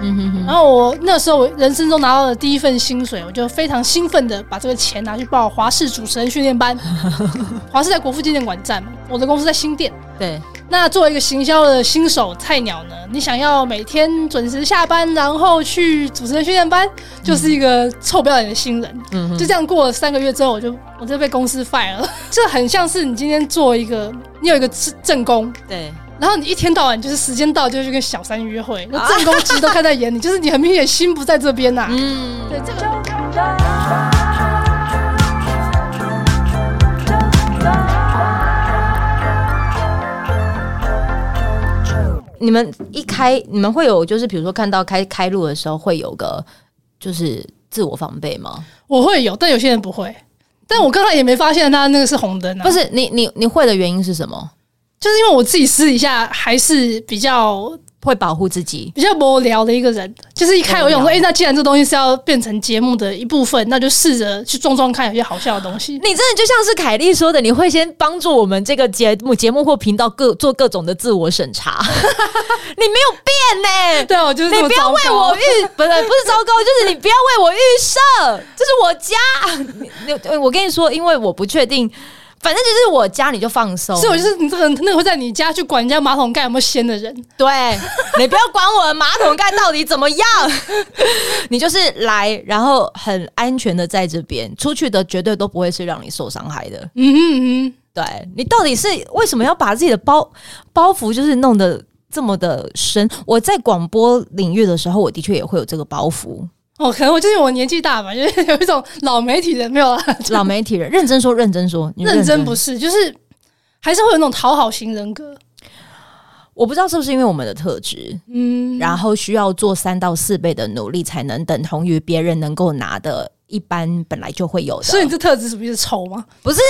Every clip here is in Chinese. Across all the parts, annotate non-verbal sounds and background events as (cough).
嗯哼哼。然后我那时候我人生中拿到的第一份薪水，我就非常兴奋的把这个钱拿去报华视主持人训练班。(laughs) 华视在国父纪念馆站嘛，我的公司在新店。对。那作为一个行销的新手菜鸟呢，你想要每天准时下班，然后去主持人训练班，就是一个臭不要脸的新人。嗯，就这样过了三个月之后，我就我就被公司 fire 了。(laughs) 这很像是你今天做一个，你有一个正宫，对，然后你一天到晚就是时间到就去跟小三约会，那正宫其实都看在眼里，(laughs) 就是你很明显心不在这边呐。嗯，对这个。你们一开，你们会有就是比如说看到开开路的时候会有个就是自我防备吗？我会有，但有些人不会。但我刚才也没发现他那个是红灯啊。不是你你你会的原因是什么？就是因为我自己私底下还是比较。会保护自己，比较无聊的一个人，就是一开我想说，哎、欸，那既然这东西是要变成节目的一部分，那就试着去撞撞看，有些好笑的东西。你真的就像是凯莉说的，你会先帮助我们这个节目、节目或频道各做各种的自我审查。(laughs) 你没有变呢、欸？(laughs) 对，我就是你不要为我预，不是不是糟糕，就是你不要为我预设，这是我家。你我跟你说，因为我不确定。反正就是我家你就放松，所以我就是你这个那个会在你家去管人家马桶盖有没有掀的人。对，你不要管我的马桶盖到底怎么样，(laughs) 你就是来，然后很安全的在这边，出去的绝对都不会是让你受伤害的。嗯哼嗯哼，对，你到底是为什么要把自己的包包袱就是弄得这么的深？我在广播领域的时候，我的确也会有这个包袱。哦，可能我就是我年纪大吧，就是有一种老媒体人没有啦，(laughs) 老媒体人认真说，认真说，认真，认真不是，就是还是会有那种讨好型人格。我不知道是不是因为我们的特质，嗯，然后需要做三到四倍的努力，才能等同于别人能够拿的。一般本来就会有的，所以你这特质是不是丑吗？不是，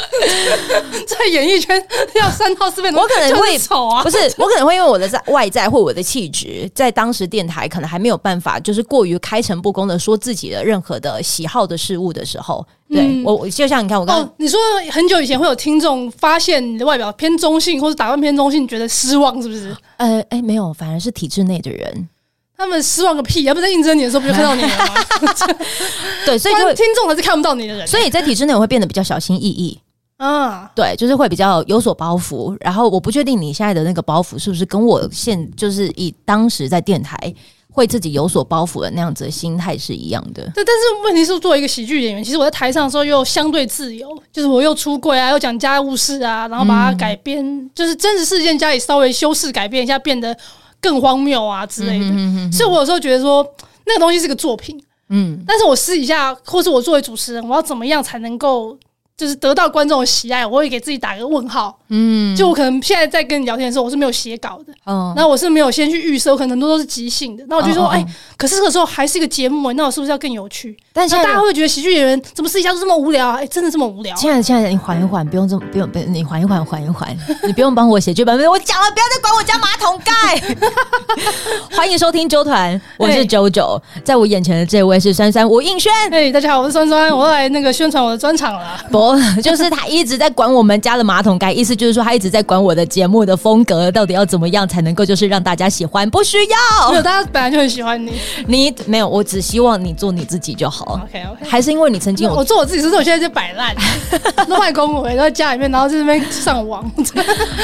(laughs) 在演艺圈要三到四倍，我可能会丑啊。不是，我可能会因为我的在外在或我的气质，在当时电台可能还没有办法，就是过于开诚布公的说自己的任何的喜好的事物的时候，对、嗯、我就像你看，我刚你说很久以前会有听众发现你的外表偏中性，或者打扮偏中性，觉得失望，是不是？呃，哎，没有，反而是体制内的人。他们失望个屁！要不在应征你的时候不就看到你了吗？(laughs) 对，所以就听众还是看不到你的人。所以在体制内我会变得比较小心翼翼。嗯，对，就是会比较有所包袱。然后我不确定你现在的那个包袱是不是跟我现就是以当时在电台会自己有所包袱的那样子的心态是一样的。对，但是问题是，作为一个喜剧演员，其实我在台上的时候又相对自由，就是我又出柜啊，又讲家务事啊，然后把它改编，嗯、就是真实事件加以稍微修饰改变一下，变得。更荒谬啊之类的，嗯、哼哼哼，所以我有时候觉得说那个东西是个作品，嗯，但是我私底下或是我作为主持人，我要怎么样才能够？就是得到观众的喜爱，我会给自己打个问号。嗯，就我可能现在在跟你聊天的时候，我是没有写稿的。嗯，那我是没有先去预设，我可能很多都是即兴的。那我就说，哎、可是这个时候还是一个节目，那我是不是要更有趣？但是大家会觉得喜剧演员怎么私底下都这么无聊啊？哎、欸，真的这么无聊？亲爱的，亲爱的，你缓一缓，不用这么，不用，不用，你缓一缓，缓一缓，你不用帮我写剧本。我讲了，不要再管我家马桶盖。欢迎收听周团，(laughs) 我是九九，在我眼前的这位是酸酸吴映轩。哎，大家好，我是酸酸，我来那个宣传我的专场了。(laughs) 不，就是他。一直在管我们家的马桶盖，意思就是说他一直在管我的节目的风格到底要怎么样才能够就是让大家喜欢。不需要，没有，大家本来就很喜欢你。你没有，我只希望你做你自己就好。OK OK，还是因为你曾经我做我自己，是我现在就摆烂，(laughs) 都快公回在家里面，然后在这边上网，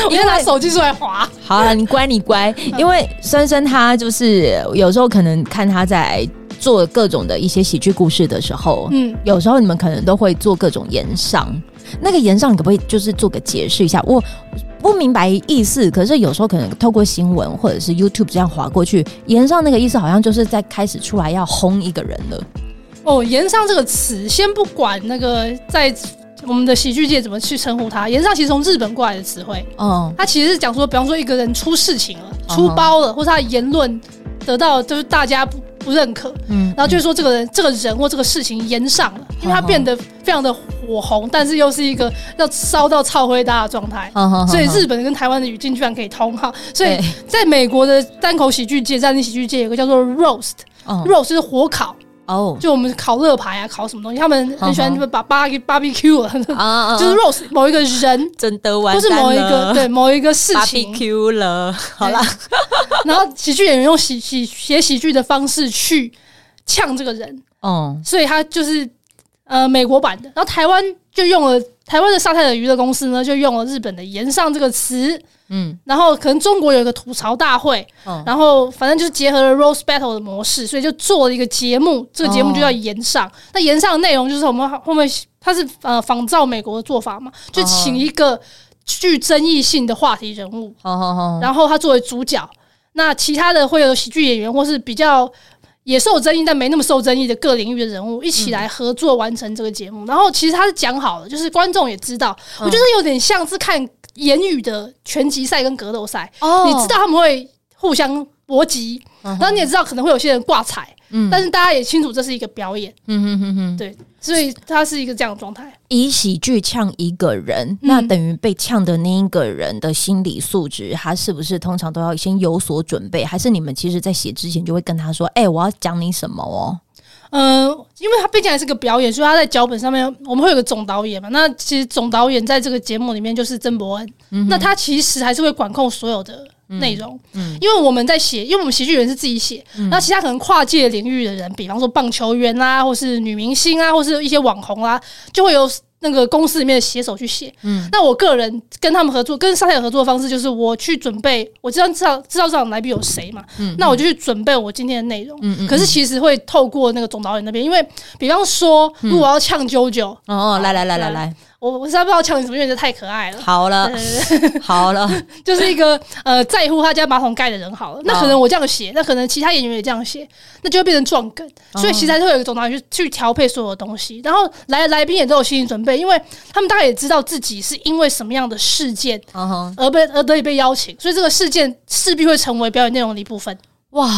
你在拿手机出来滑。好了，你乖你乖，因为森森他就是有时候可能看他在做各种的一些喜剧故事的时候，嗯，有时候你们可能都会做各种延上。那个炎上，你可不可以就是做个解释一下？我不明白意思，可是有时候可能透过新闻或者是 YouTube 这样划过去，延上那个意思好像就是在开始出来要轰一个人了。哦，延上这个词，先不管那个在我们的喜剧界怎么去称呼它，炎上其实从日本过来的词汇。嗯，它其实是讲说，比方说一个人出事情了，出包了，或是他的言论得到就是大家不。不认可，嗯，然后就是说这个人、嗯、这个人或这个事情炎上了，因为他变得非常的火红，但是又是一个要烧到超灰大的状态，所以日本跟台湾的语境居然可以通哈。所以在美国的单口喜剧界、战地喜剧界有个叫做 roast，roast、嗯、是火烤，哦，就我们烤乐排啊，烤什么东西，他们很喜欢把芭芭比 Q 啊，就是 roast (laughs) 某一个人，真的完，不是某一个对某一个事情。好了，(laughs) 然后喜剧演员用喜喜写喜剧的方式去呛这个人，哦，所以他就是呃美国版的，然后台湾就用了台湾的上泰尔娱乐公司呢，就用了日本的炎上这个词。嗯，然后可能中国有一个吐槽大会，哦、然后反正就是结合了 roast battle 的模式，所以就做了一个节目，这个节目就叫炎上。哦、那炎上的内容就是我们后面它是呃仿照美国的做法嘛，就请一个具争议性的话题人物，哦、然后他作为主角，那其他的会有喜剧演员或是比较也受争议但没那么受争议的各领域的人物一起来合作完成这个节目。嗯、然后其实他是讲好了，就是观众也知道，嗯、我觉得有点像是看。言语的拳击赛跟格斗赛，oh. 你知道他们会互相搏击，然后、uh. 你也知道可能会有些人挂彩，嗯，但是大家也清楚这是一个表演，嗯哼哼哼，对，所以他是一个这样的状态。以喜剧呛一个人，嗯、那等于被呛的那一个人的心理素质，他是不是通常都要先有所准备？还是你们其实在写之前就会跟他说，哎、欸，我要讲你什么哦？嗯，因为他毕竟还是个表演，所以他在脚本上面我们会有个总导演嘛。那其实总导演在这个节目里面就是曾伯恩，嗯、那他其实还是会管控所有的内容。嗯，嗯因为我们在写，因为我们喜剧人是自己写，嗯、那其他可能跨界领域的人，比方说棒球员啊，或是女明星啊，或是一些网红啊，就会有。那个公司里面的写手去写，嗯，那我个人跟他们合作，跟上海合作的方式就是我去准备，我知道知道知道这场来宾有谁嘛，嗯，那我就去准备我今天的内容，嗯嗯，可是其实会透过那个总导演那边，因为比方说，如果我要呛啾啾，哦哦，来来来来来。我我实在不知道抢你什么，因为这太可爱了。好了，(laughs) 好了，(laughs) 就是一个呃在乎他家马桶盖的人。好了，那可能我这样写，那可能其他演员也这样写，那就会变成撞梗。所以其实还是会有一个总导演去去调配所有的东西。然后来来宾也都有心理准备，因为他们大概也知道自己是因为什么样的事件而被而得以被邀请，所以这个事件势必会成为表演内容的一部分。哇，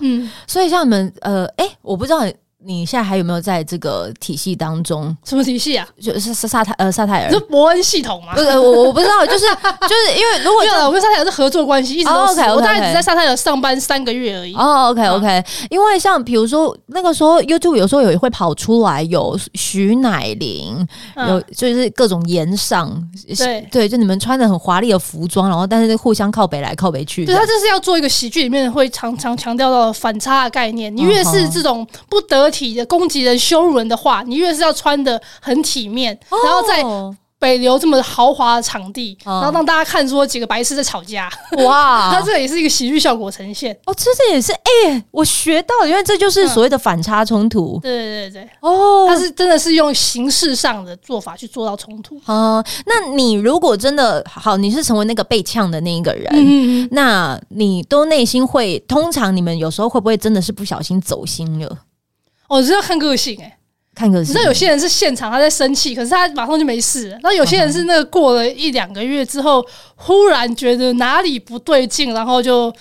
嗯，所以像你们呃，哎、欸，我不知道。你现在还有没有在这个体系当中？什么体系啊？就是萨泰呃萨泰尔，是伯恩系统吗？不是，我我不知道，就是就是因为如果我跟萨泰尔是合作关系，一直都是。我大概只在萨泰尔上班三个月而已。哦，OK OK，因为像比如说那个时候 YouTube 有时候也会跑出来有徐乃麟，有就是各种颜上，对对，就你们穿的很华丽的服装，然后但是互相靠北来靠北去。对，他这是要做一个喜剧里面会常常强调到反差的概念。你越是这种不得。体的攻击人、羞辱人的话，你越是要穿的很体面，哦、然后在北流这么豪华的场地，哦、然后让大家看出几个白痴在吵架。哇，(laughs) 它这也是一个喜剧效果呈现。哦，这这也是哎、欸，我学到了，因为这就是所谓的反差冲突。嗯、对对对对，哦，他是真的是用形式上的做法去做到冲突。哦，那你如果真的好，你是成为那个被呛的那一个人，嗯嗯，那你都内心会，通常你们有时候会不会真的是不小心走心了？哦，是要看个性哎、欸，看个性。你知道有些人是现场他在生气，可是他马上就没事。然后有些人是那个过了一两个月之后，忽然觉得哪里不对劲，然后就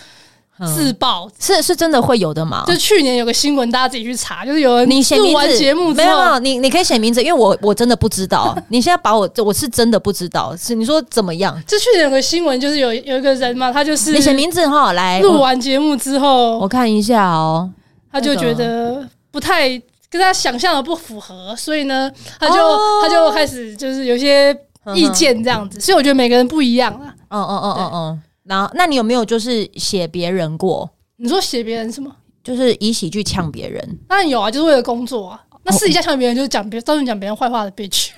自爆。是是真的会有的吗？就去年有个新闻，大家自己去查，就是有人你录完节目之后，没有没有，你你可以写名字，因为我我真的不知道。(laughs) 你现在把我，我是真的不知道。是你说怎么样？就去年有个新闻，就是有有一个人嘛，他就是你写名字哈，来录完节目之后，我看一下哦，他就觉得。不太跟他想象的不符合，所以呢，他就、哦、他就开始就是有些意见这样子，所以我觉得每个人不一样啊。嗯嗯嗯嗯嗯。然后，那你有没有就是写别人过？你说写别人什么？就是以喜剧呛别人？当然有啊，就是为了工作啊。那私底下呛别人就是讲别，到处讲别人坏话的 bitch。(laughs)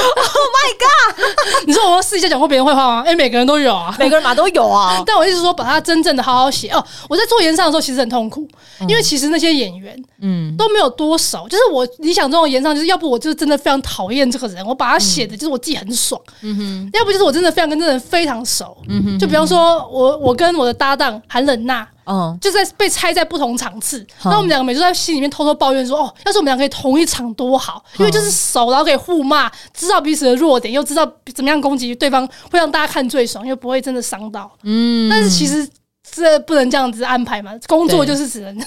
Oh my god！你说我私底下讲过别人坏话吗？哎，每个人都有啊，每个人嘛都有啊。(laughs) 但我一直说把它真正的好好写哦。我在做演上的时候其实很痛苦，因为其实那些演员嗯都没有多熟。就是我理想中的演上，就是要不我就是真的非常讨厌这个人，我把他写的就是我自己很爽。嗯哼。要不就是我真的非常跟这个人非常熟。嗯哼。就比方说我我跟我的搭档韩冷娜。嗯，就在被拆在不同场次，那、嗯、我们两个每次在心里面偷偷抱怨说：“哦，要是我们两个可以同一场多好，因为就是熟，然后可以互骂，知道彼此的弱点，又知道怎么样攻击对方，会让大家看最爽，又不会真的伤到。”嗯，但是其实这不能这样子安排嘛，工作就是只能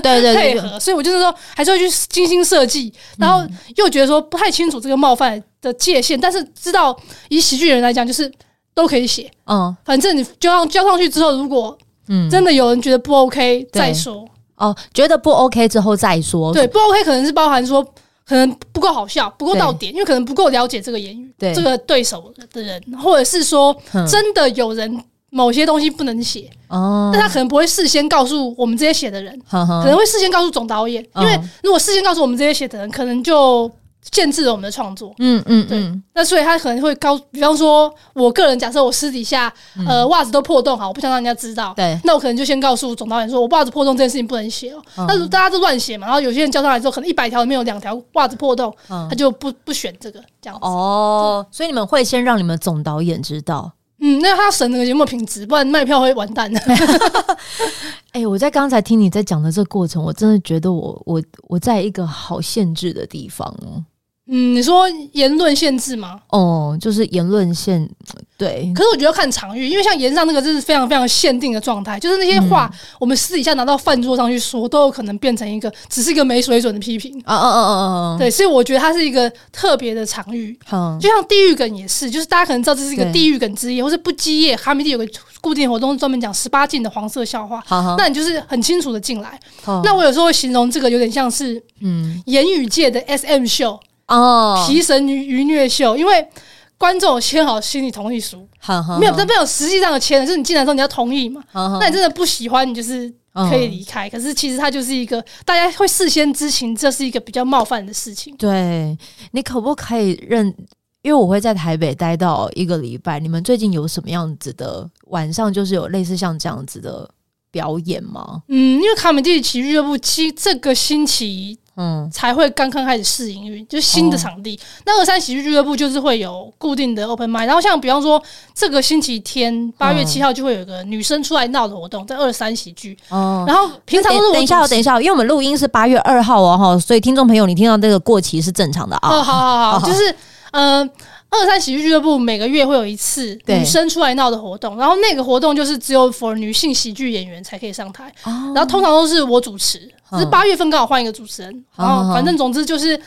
对对配合，所以我就是说还是会去精心设计，然后又觉得说不太清楚这个冒犯的界限，但是知道以喜剧人来讲，就是都可以写。嗯，反正你交上交上去之后，如果嗯，真的有人觉得不 OK，再说。哦，觉得不 OK 之后再说。对，不 OK 可能是包含说可能不够好笑，不够到点，因为可能不够了解这个言语，对。这个对手的人，或者是说真的有人某些东西不能写哦，但他可能不会事先告诉我们这些写的人，可能会事先告诉总导演，因为如果事先告诉我们这些写的人，可能就。限制了我们的创作，嗯嗯，对，那所以他可能会告，比方说，我个人假设我私底下，呃，袜子都破洞，好，我不想让人家知道，对，那我可能就先告诉总导演说，我袜子破洞这件事情不能写哦。但是大家都乱写嘛，然后有些人交上来之后，可能一百条里面有两条袜子破洞，他就不不选这个这样子。哦，所以你们会先让你们总导演知道，嗯，那他审那个节目品质，不然卖票会完蛋。的。(laughs) 哎，我在刚才听你在讲的这个过程，我真的觉得我我我在一个好限制的地方哦。嗯，你说言论限制吗？哦，就是言论限对。可是我觉得看场域，因为像言上那个，这是非常非常限定的状态，就是那些话，嗯、我们私底下拿到饭桌上去说，都有可能变成一个只是一个没水准的批评。啊啊啊啊啊！对，所以我觉得它是一个特别的场域。嗯，就像地狱梗也是，就是大家可能知道这是一个地狱梗之夜，或是不羁夜，哈密地有个固定活动，专门讲十八禁的黄色笑话。好好，那你就是很清楚的进来。那我有时候会形容这个有点像是嗯，言语界的 SM 秀。哦，皮神愚愚虐秀，因为观众签好心理同意书，没有，这没有实际上的签，就是你进来之后你要同意嘛。那你真的不喜欢，你就是可以离开。可是其实它就是一个大家会事先知情，这是一个比较冒犯的事情。对，你可不可以认？因为我会在台北待到一个礼拜，你们最近有什么样子的晚上，就是有类似像这样子的表演吗？嗯，因为卡米蒂奇俱乐部七这个星期。嗯，才会刚刚开始试营运，就是新的场地。哦、那二三喜剧俱乐部就是会有固定的 open mic，然后像比方说这个星期天八月七号就会有一个女生出来闹的活动，在二三喜剧。哦，然后平常都是等一下，等一下，因为我们录音是八月二号哦，哈，所以听众朋友，你听到这个过期是正常的啊。哦，好好好，好好 (laughs) 就是嗯。呃二三喜剧俱乐部每个月会有一次女生出来闹的活动，然后那个活动就是只有 for 女性喜剧演员才可以上台，哦、然后通常都是我主持，只是八月份刚好换一个主持人，哦、然后反正总之就是，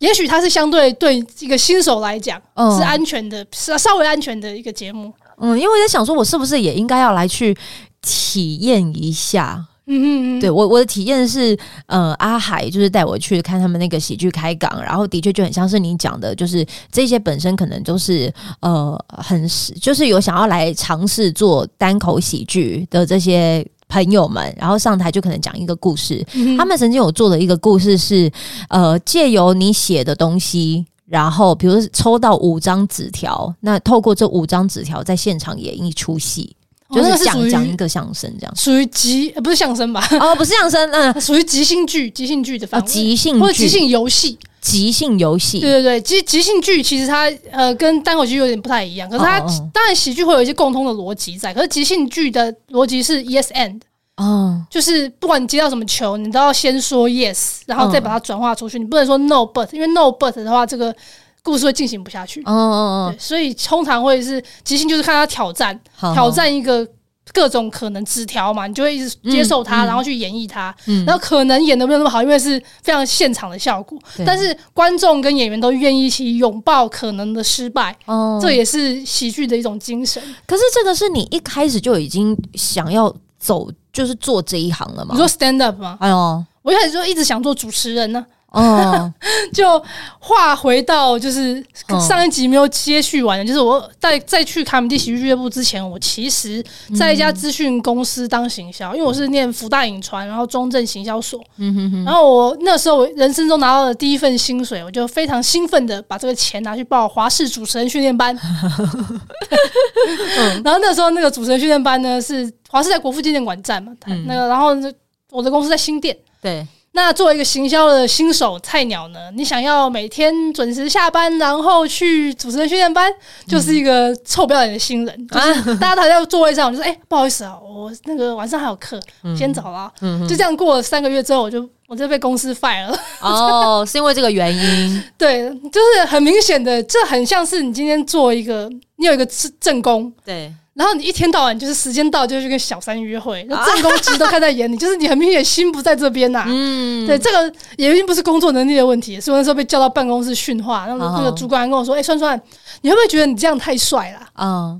也许它是相对对一个新手来讲、哦、是安全的，是稍微安全的一个节目。嗯，因为我在想说，我是不是也应该要来去体验一下。嗯嗯嗯，对，我我的体验是，呃，阿海就是带我去看他们那个喜剧开港，然后的确就很像是你讲的，就是这些本身可能都是呃很就是有想要来尝试做单口喜剧的这些朋友们，然后上台就可能讲一个故事。嗯、他们曾经有做的一个故事是，呃，借由你写的东西，然后比如抽到五张纸条，那透过这五张纸条在现场演一出戏。就是讲讲一个相声这样，属于即不是相声吧？哦，不是相声，嗯，(laughs) 属于即兴剧，即兴剧的范围，即兴或者即兴游戏，即兴游戏，对对对，即即兴剧其实它呃跟单口剧有点不太一样，可是它当然喜剧会有一些共通的逻辑在，可是即兴剧的逻辑是 yes and 哦，就是不管你接到什么球，你都要先说 yes，然后再把它转化出去，你不能说 no but，因为 no but 的话这个。故事会进行不下去，哦所以通常会是即兴，就是看他挑战，好好。挑战一个各种可能纸条嘛，你就会一直接受它，嗯、然后去演绎它，嗯、然后可能演的没有那么好，因为是非常现场的效果，但是观众跟演员都愿意一起拥抱可能的失败，哦，这也是喜剧的一种精神。可是这个是你一开始就已经想要走，就是做这一行了吗？你说 stand up 吗？哎呦，我一开始就一直想做主持人呢。哦，(laughs) 就话回到就是上一集没有接续完的，就是我在在去卡米蒂喜剧俱乐部之前，我其实在一家资讯公司当行销，因为我是念福大影传，然后中正行销所，然后我那时候我人生中拿到的第一份薪水，我就非常兴奋的把这个钱拿去报华视主持人训练班，(laughs) 然后那时候那个主持人训练班呢是华视在国父纪念馆站嘛，那个然后我的公司在新店，对。那作为一个行销的新手菜鸟呢，你想要每天准时下班，然后去主持人训练班，就是一个臭不要脸的新人。嗯、就是大家躺在座位上，我就说：“哎、欸，不好意思啊，我那个晚上还有课，嗯、先走了。嗯”就这样过了三个月之后，我就我就被公司 fire 了。哦，是因为这个原因？(laughs) 对，就是很明显的，这很像是你今天做一个，你有一个正宫，对。然后你一天到晚就是时间到就去跟小三约会，那正宫其实都看在眼里，(laughs) 就是你很明显心不在这边呐。嗯，对，这个也并不是工作能力的问题，是我那时候被叫到办公室训话，然后那个主管跟我说：“哎，算算，你会不会觉得你这样太帅了？”啊，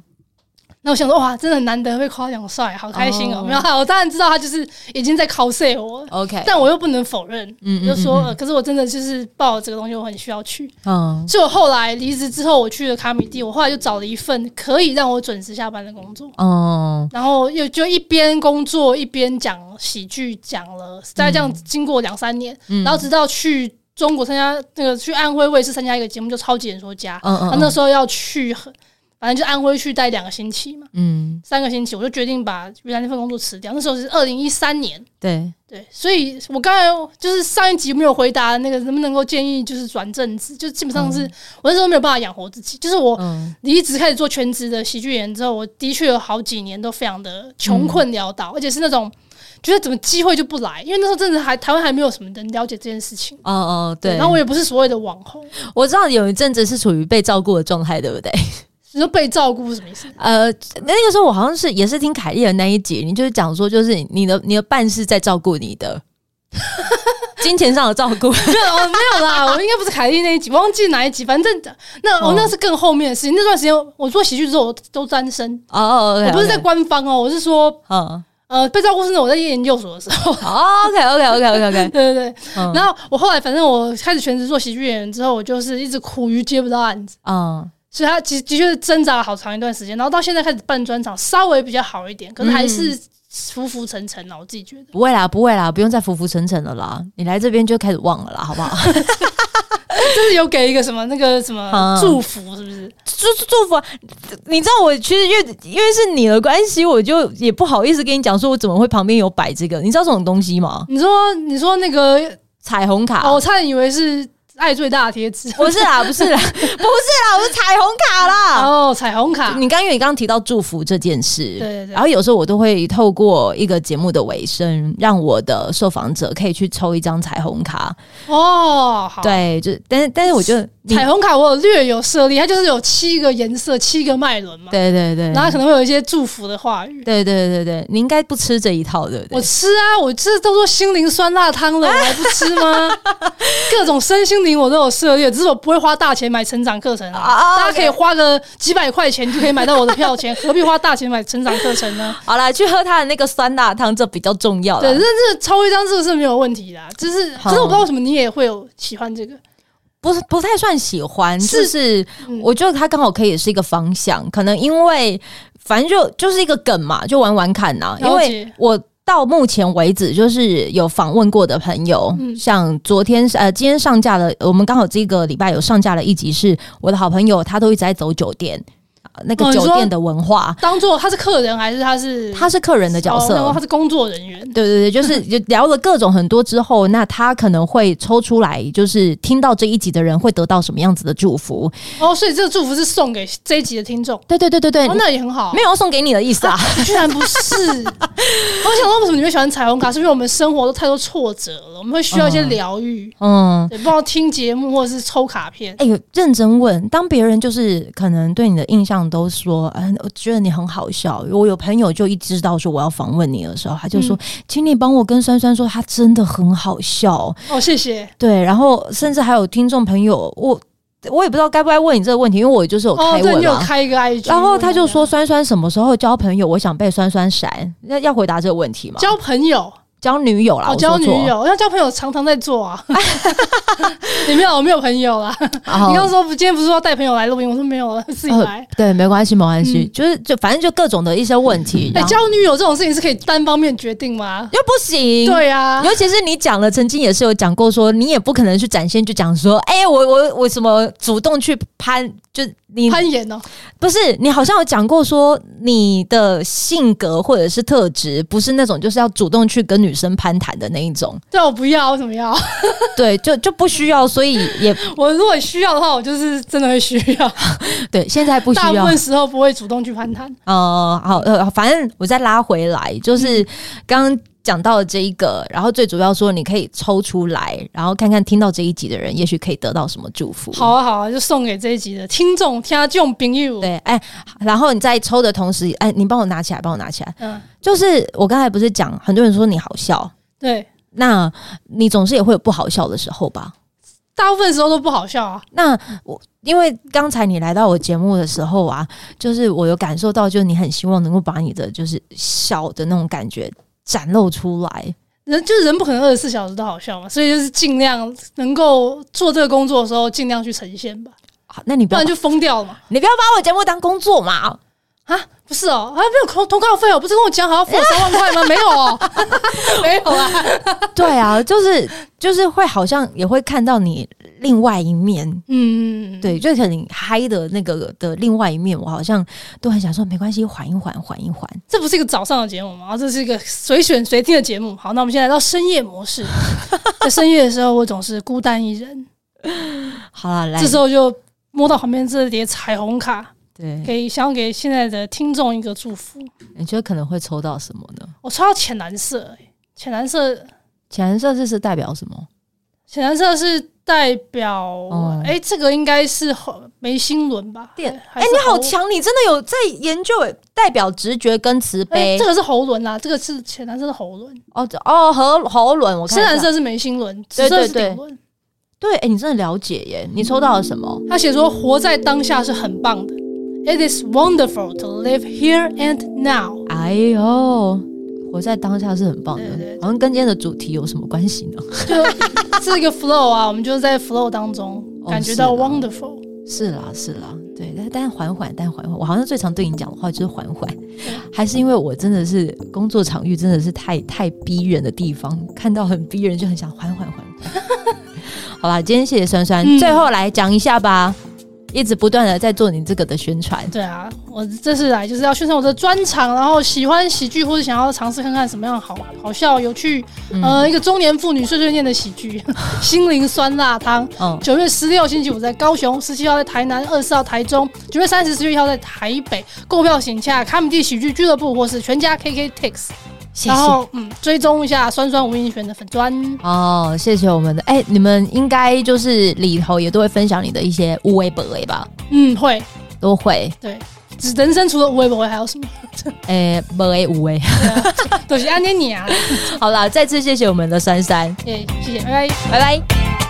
那我想说，哇，真的很难得被夸奖帅，好开心哦！没有，我当然知道他就是已经在 cos 我，OK，但我又不能否认，嗯，就说、呃，可是我真的就是抱了这个东西，我很需要去，嗯，所以我后来离职之后，我去了卡米蒂，我后来就找了一份可以让我准时下班的工作，哦，然后又就一边工作一边讲喜剧，讲了，大概这样经过两三年，然后直到去中国参加那个去安徽卫视参加一个节目，就超级演说家，嗯嗯，那时候要去。反正就安徽去待两个星期嘛，嗯，三个星期，我就决定把原来那份工作辞掉。那时候是二零一三年，对对，所以我刚才就是上一集没有回答那个能不能够建议就是转正职，就基本上是、嗯、我那时候没有办法养活自己。就是我离职开始做全职的喜剧演员之后，我的确有好几年都非常的穷困潦倒，嗯、而且是那种觉得怎么机会就不来，因为那时候真的还台湾还没有什么人了解这件事情。哦哦，对，然后我也不是所谓的网红，我知道有一阵子是处于被照顾的状态，对不对？你说被照顾是什么意思？呃，那个时候我好像是也是听凯莉的那一集，你就是讲说，就是你的你的伴是在照顾你的 (laughs) 金钱上的照顾。(laughs) 没有，没有啦，我应该不是凯莉那一集，我忘记哪一集。反正那我、哦、那是更后面的事情。那段时间我做喜剧之后，我都单身哦，我不是在官方哦，我是说，嗯呃，被照顾是我在研究所的时候。哦，OK OK OK OK (laughs) OK，对对对。嗯、然后我后来反正我开始全职做喜剧演员之后，我就是一直苦于接不到案子。嗯。所以他其实的确是挣扎了好长一段时间，然后到现在开始办专场，稍微比较好一点，可是还是浮浮沉沉了。我自己觉得不会啦，不会啦，不用再浮浮沉沉了啦。你来这边就开始忘了啦，好不好？(laughs) 就是有给一个什么那个什么祝福，是不是？祝祝福啊！你知道我其实因为因为是你的关系，我就也不好意思跟你讲说，我怎么会旁边有摆这个？你知道这种东西吗？你说你说那个彩虹卡，哦，我差点以为是。爱最大的贴纸不是啦，不是啦，(laughs) 不是啦，我是彩虹卡啦。哦，彩虹卡，你刚因为你刚刚提到祝福这件事，对对对，然后有时候我都会透过一个节目的尾声，让我的受访者可以去抽一张彩虹卡。哦，好，对，就但是但是我觉得彩虹卡我有略有涉猎，它就是有七个颜色，七个脉轮嘛。对对对，然后可能会有一些祝福的话语。对对对对，你应该不吃这一套对不对？我吃啊，我这都说心灵酸辣汤了，我 (laughs) 还不吃吗？各种身心灵我都有涉猎。只是我不会花大钱买成长课程啊，大家可以花个几百块钱就可以买到我的票钱，(laughs) 何必花大钱买成长课程呢？好了，去喝他的那个酸辣汤，这比较重要。对，但是抽一张这个是没有问题的，就是，可是我不知道为什么你也会有喜欢这个，不是不太算喜欢，就是我觉得他刚好可以是一个方向，可能因为反正就就是一个梗嘛，就玩玩看呐，因为我。到目前为止，就是有访问过的朋友，嗯、像昨天呃，今天上架的，我们刚好这个礼拜有上架了一集，是我的好朋友，他都一直在走酒店。那个酒店的文化，当做他是客人还是他是他是客人的角色，哦、他是工作人员。对对对，就是 (laughs) 就聊了各种很多之后，那他可能会抽出来，就是听到这一集的人会得到什么样子的祝福。哦，所以这个祝福是送给这一集的听众。对对对对对，哦、那也很好，没有要送给你的意思啊，啊 (laughs) 居然不是。(laughs) 我想说，为什么你会喜欢彩虹卡？是因为我们生活都太多挫折了，我们会需要一些疗愈。嗯，也不知道听节目或者是抽卡片。哎呦，认真问，当别人就是可能对你的印象都说。我觉得你很好笑。我有朋友就一直知道说我要访问你的时候，他就说：“嗯、请你帮我跟酸酸说，他真的很好笑。”哦，谢谢。对，然后甚至还有听众朋友，我我也不知道该不该问你这个问题，因为我就是有开问、哦、有开一个 IG。然后他就说：“酸酸什么时候交朋友？我想被酸酸闪。”那要回答这个问题吗？交朋友。交女友啦，我交女友，要交朋友常常在做啊。(laughs) 你没有，我没有朋友啦。你刚刚说今天不是说带朋友来录音，我说没有，自己来。对，没关系，没关系，就是就反正就各种的一些问题。哎，交女友这种事情是可以单方面决定吗？又不行。对啊，尤其是你讲了，曾经也是有讲过，说你也不可能去展现，就讲说，哎，我我我什么主动去攀。就你攀岩哦，不是你好像有讲过说你的性格或者是特质不是那种就是要主动去跟女生攀谈的那一种。对，我不要，我怎么要？(laughs) 对，就就不需要，所以也 (laughs) 我如果需要的话，我就是真的会需要。(laughs) 对，现在不需要，大部分时候不会主动去攀谈。哦、呃，好，呃，反正我再拉回来，就是刚刚。讲到了这一个，然后最主要说，你可以抽出来，然后看看听到这一集的人，也许可以得到什么祝福。好啊，好啊，就送给这一集的听众，听众朋友。对，哎，然后你在抽的同时，哎，你帮我拿起来，帮我拿起来。嗯，就是我刚才不是讲，很多人说你好笑，对，那你总是也会有不好笑的时候吧？大部分时候都不好笑啊。那我因为刚才你来到我节目的时候啊，就是我有感受到，就是你很希望能够把你的就是笑的那种感觉展露出来。人就是人不可能二十四小时都好笑嘛，所以就是尽量能够做这个工作的时候，尽量去呈现吧。好，那你不然就疯掉了嘛。你不要把我节目当工作嘛。啊，不是哦，还没有通通告费哦，不是跟我讲好要付我三万块吗？(laughs) 没有哦，(laughs) 没有啊。对啊，就是就是会好像也会看到你另外一面，嗯，对，就是很嗨的那个的另外一面，我好像都很想说，没关系，缓一缓，缓一缓。这不是一个早上的节目吗？这是一个随选随听的节目。好，那我们现在来到深夜模式，(laughs) 在深夜的时候，我总是孤单一人。好了，来，这时候就摸到旁边这叠彩虹卡。对，给想要给现在的听众一个祝福。你觉得可能会抽到什么呢？我抽到浅蓝色，欸，浅蓝色，浅蓝色这是代表什么？浅蓝色是代表，哎、这个应该是眉心轮吧？对，哎、欸，你好强，你真的有在研究，代表直觉跟慈悲。欸、这个是喉轮啦，这个是浅蓝色的喉轮。哦哦，喉喉轮，我看深蓝色是眉心轮，紫色是顶轮。对，哎、欸，你真的了解耶？你抽到了什么？嗯、他写说，活在当下是很棒的。It is wonderful to live here and now。哎呦，活在当下是很棒的，对对对，好像跟今天的主题有什么关系呢？就是一个 flow 啊，我们就是在 flow 当中感觉到 wonderful。是啦，是啦，对，但但缓缓，但缓缓。我好像最常对你讲的话就是缓缓，还是因为我真的是工作场域真的是太太逼人的地方，看到很逼人就很想缓缓缓缓。(laughs) 好啦，今天谢谢酸酸，嗯、最后来讲一下吧。一直不断的在做你这个的宣传，对啊，我这次来就是要宣传我的专场，然后喜欢喜剧或者想要尝试看看什么样好好笑有趣，嗯、呃，一个中年妇女碎碎念的喜剧，(laughs) 心灵酸辣汤。嗯，九月十六星期五在高雄，十七号在台南，二十四号台中，九月三十、十一号在台北。购票请洽卡米地喜剧俱乐部或是全家 KKTix。然后，嗯，追踪一下酸酸吴映璇的粉砖哦，谢谢我们的，哎，你们应该就是里头也都会分享你的一些无微不微吧？嗯，会，都会。对，只人生除了无微不微还有什么？(laughs) 哎，不微无微，都是安妮你啊。(laughs) 好了，再次谢谢我们的珊珊，哎，谢谢，拜拜，拜拜。